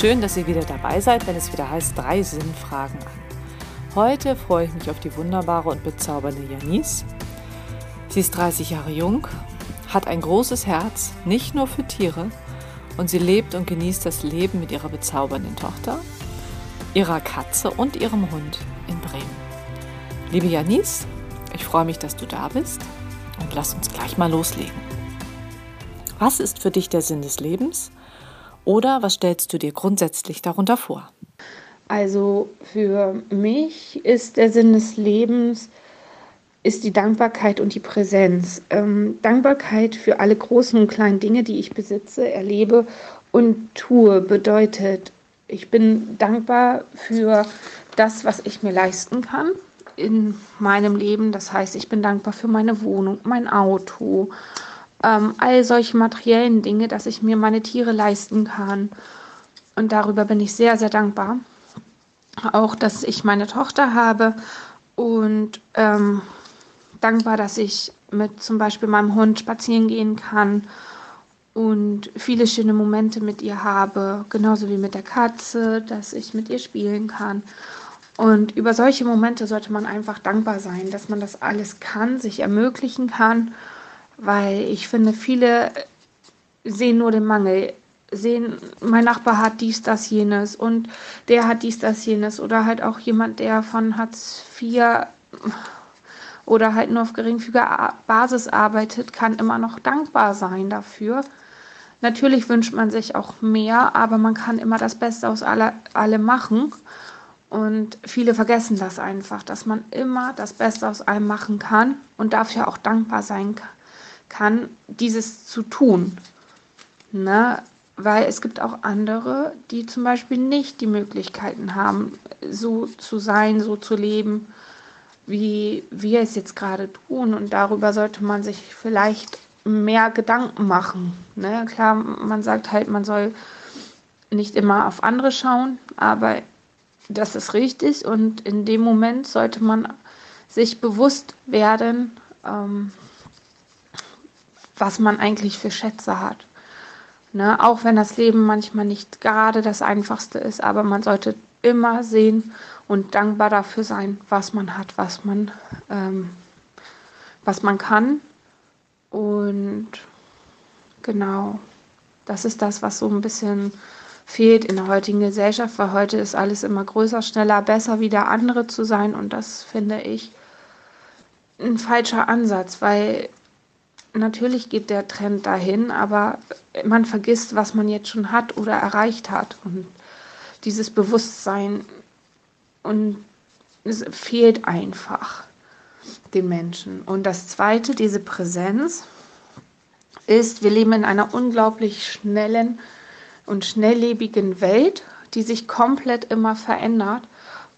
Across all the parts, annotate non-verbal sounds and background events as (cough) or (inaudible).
Schön, dass ihr wieder dabei seid, wenn es wieder heißt drei Sinnfragen an. Heute freue ich mich auf die wunderbare und bezaubernde Janice. Sie ist 30 Jahre jung, hat ein großes Herz, nicht nur für Tiere, und sie lebt und genießt das Leben mit ihrer bezaubernden Tochter, ihrer Katze und ihrem Hund in Bremen. Liebe Janice, ich freue mich, dass du da bist und lass uns gleich mal loslegen. Was ist für dich der Sinn des Lebens? Oder was stellst du dir grundsätzlich darunter vor? Also für mich ist der Sinn des Lebens ist die Dankbarkeit und die Präsenz. Ähm, Dankbarkeit für alle großen und kleinen Dinge, die ich besitze, erlebe und tue, bedeutet, ich bin dankbar für das, was ich mir leisten kann in meinem Leben. Das heißt, ich bin dankbar für meine Wohnung, mein Auto, ähm, all solche materiellen Dinge, dass ich mir meine Tiere leisten kann. Und darüber bin ich sehr, sehr dankbar. Auch, dass ich meine Tochter habe und ähm, dankbar, dass ich mit zum Beispiel meinem Hund spazieren gehen kann und viele schöne Momente mit ihr habe, genauso wie mit der Katze, dass ich mit ihr spielen kann. Und über solche Momente sollte man einfach dankbar sein, dass man das alles kann, sich ermöglichen kann, weil ich finde, viele sehen nur den Mangel, sehen, mein Nachbar hat dies, das, jenes und der hat dies, das, jenes oder halt auch jemand, der von Hartz IV oder halt nur auf geringfügiger Basis arbeitet, kann immer noch dankbar sein dafür. Natürlich wünscht man sich auch mehr, aber man kann immer das Beste aus alle, allem machen. Und viele vergessen das einfach, dass man immer das Beste aus allem machen kann und dafür auch dankbar sein kann, dieses zu tun. Ne? Weil es gibt auch andere, die zum Beispiel nicht die Möglichkeiten haben, so zu sein, so zu leben, wie wir es jetzt gerade tun. Und darüber sollte man sich vielleicht mehr Gedanken machen. Ne? Klar, man sagt halt, man soll nicht immer auf andere schauen, aber das ist richtig und in dem Moment sollte man sich bewusst werden, ähm, was man eigentlich für Schätze hat. Ne? Auch wenn das Leben manchmal nicht gerade das Einfachste ist, aber man sollte immer sehen und dankbar dafür sein, was man hat, was man, ähm, was man kann. Und genau, das ist das, was so ein bisschen fehlt in der heutigen Gesellschaft, weil heute ist alles immer größer, schneller, besser wie der andere zu sein. Und das finde ich ein falscher Ansatz, weil natürlich geht der Trend dahin, aber man vergisst, was man jetzt schon hat oder erreicht hat. Und dieses Bewusstsein und es fehlt einfach den Menschen. Und das Zweite, diese Präsenz, ist, wir leben in einer unglaublich schnellen und schnelllebigen Welt, die sich komplett immer verändert.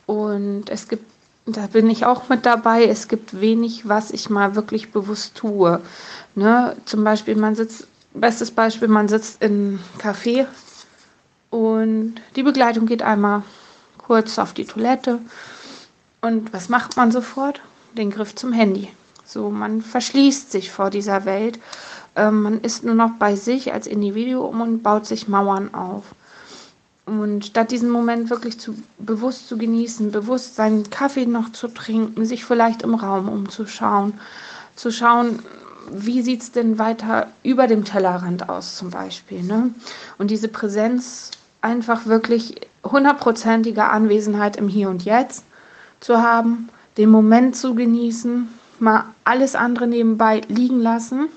Und es gibt, da bin ich auch mit dabei, es gibt wenig, was ich mal wirklich bewusst tue. Ne? Zum Beispiel, man sitzt, bestes Beispiel, man sitzt in einem Café und die Begleitung geht einmal kurz auf die Toilette. Und was macht man sofort? Den Griff zum Handy. So, man verschließt sich vor dieser Welt ähm, man ist nur noch bei sich als Individuum und baut sich Mauern auf. Und statt diesen Moment wirklich zu, bewusst zu genießen, bewusst seinen Kaffee noch zu trinken, sich vielleicht im Raum umzuschauen, zu schauen, wie sieht es denn weiter über dem Tellerrand aus zum Beispiel. Ne? Und diese Präsenz einfach wirklich hundertprozentige Anwesenheit im Hier und Jetzt zu haben, den Moment zu genießen, mal alles andere nebenbei liegen lassen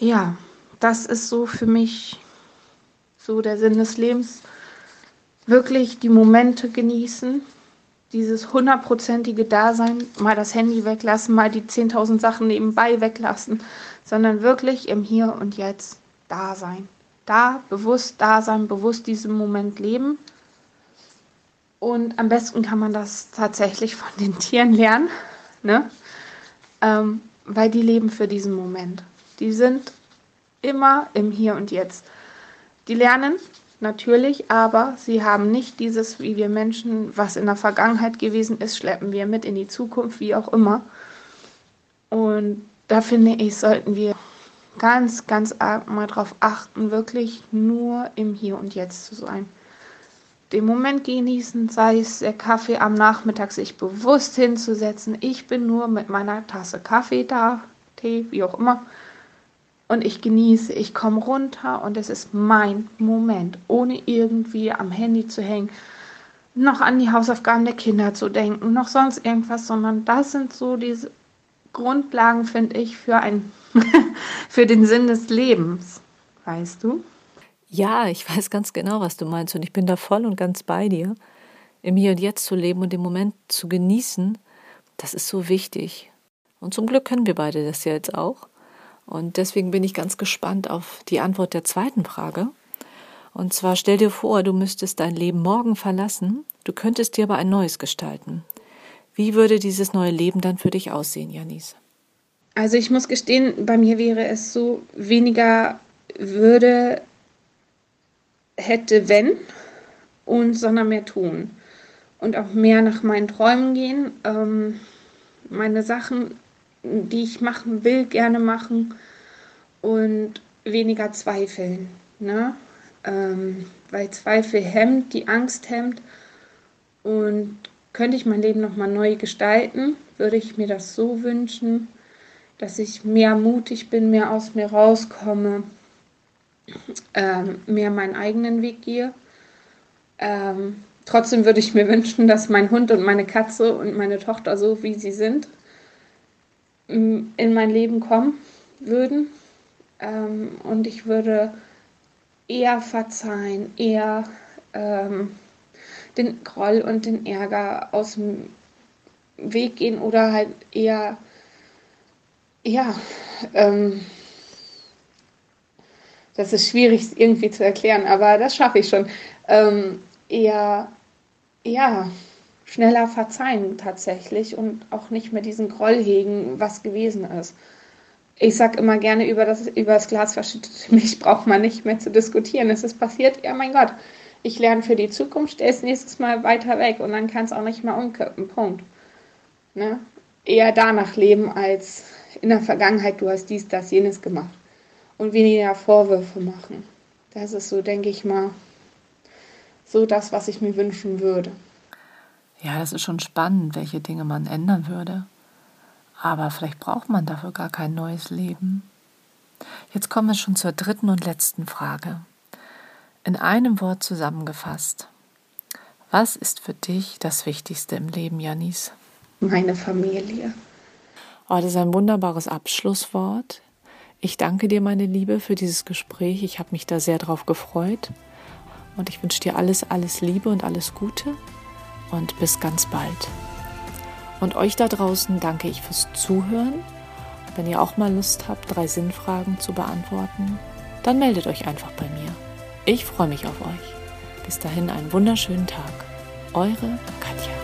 ja, das ist so für mich so der Sinn des Lebens. Wirklich die Momente genießen, dieses hundertprozentige Dasein, mal das Handy weglassen, mal die 10.000 Sachen nebenbei weglassen, sondern wirklich im Hier und Jetzt da sein. Da, bewusst da sein, bewusst diesen Moment leben. Und am besten kann man das tatsächlich von den Tieren lernen, ne? Ähm, weil die leben für diesen Moment. Die sind immer im Hier und Jetzt. Die lernen natürlich, aber sie haben nicht dieses, wie wir Menschen, was in der Vergangenheit gewesen ist, schleppen wir mit in die Zukunft, wie auch immer. Und da finde ich, sollten wir ganz, ganz arg mal darauf achten, wirklich nur im Hier und Jetzt zu sein. Den Moment genießen, sei es der Kaffee am Nachmittag, sich bewusst hinzusetzen. Ich bin nur mit meiner Tasse Kaffee da, Tee, wie auch immer. Und ich genieße, ich komme runter und es ist mein Moment, ohne irgendwie am Handy zu hängen, noch an die Hausaufgaben der Kinder zu denken, noch sonst irgendwas, sondern das sind so diese Grundlagen, finde ich, für, ein (laughs) für den Sinn des Lebens. Weißt du? Ja, ich weiß ganz genau, was du meinst und ich bin da voll und ganz bei dir. Im Hier und Jetzt zu leben und den Moment zu genießen, das ist so wichtig. Und zum Glück können wir beide das ja jetzt auch. Und deswegen bin ich ganz gespannt auf die Antwort der zweiten Frage. Und zwar stell dir vor, du müsstest dein Leben morgen verlassen, du könntest dir aber ein neues gestalten. Wie würde dieses neue Leben dann für dich aussehen, Janis? Also ich muss gestehen, bei mir wäre es so weniger würde, hätte, wenn und sondern mehr tun. Und auch mehr nach meinen Träumen gehen, ähm, meine Sachen, die ich machen will, gerne machen und weniger zweifeln. Ne? Ähm, weil Zweifel hemmt, die Angst hemmt und könnte ich mein Leben nochmal neu gestalten, würde ich mir das so wünschen, dass ich mehr mutig bin, mehr aus mir rauskomme, ähm, mehr meinen eigenen Weg gehe. Ähm, trotzdem würde ich mir wünschen, dass mein Hund und meine Katze und meine Tochter so, wie sie sind, in mein Leben kommen würden. Ähm, und ich würde eher verzeihen, eher ähm, den Groll und den Ärger aus dem Weg gehen oder halt eher, ja, ähm, das ist schwierig irgendwie zu erklären, aber das schaffe ich schon. Ähm, eher, ja, schneller verzeihen tatsächlich und auch nicht mehr diesen Groll hegen, was gewesen ist. Ich sage immer gerne, über das, über das Glas verschüttete (laughs) Milch braucht man nicht mehr zu diskutieren. Es ist passiert, ja mein Gott, ich lerne für die Zukunft, stell es nächstes Mal weiter weg und dann kann es auch nicht mehr umkippen. Punkt. Ne? Eher danach leben als in der Vergangenheit, du hast dies, das, jenes gemacht. Und weniger Vorwürfe machen. Das ist so, denke ich mal, so das, was ich mir wünschen würde. Ja, das ist schon spannend, welche Dinge man ändern würde. Aber vielleicht braucht man dafür gar kein neues Leben. Jetzt kommen wir schon zur dritten und letzten Frage. In einem Wort zusammengefasst. Was ist für dich das Wichtigste im Leben, Janis? Meine Familie. Oh, das ist ein wunderbares Abschlusswort. Ich danke dir, meine Liebe, für dieses Gespräch. Ich habe mich da sehr drauf gefreut. Und ich wünsche dir alles, alles Liebe und alles Gute. Und bis ganz bald. Und euch da draußen danke ich fürs Zuhören. Wenn ihr auch mal Lust habt, drei Sinnfragen zu beantworten, dann meldet euch einfach bei mir. Ich freue mich auf euch. Bis dahin einen wunderschönen Tag. Eure Katja.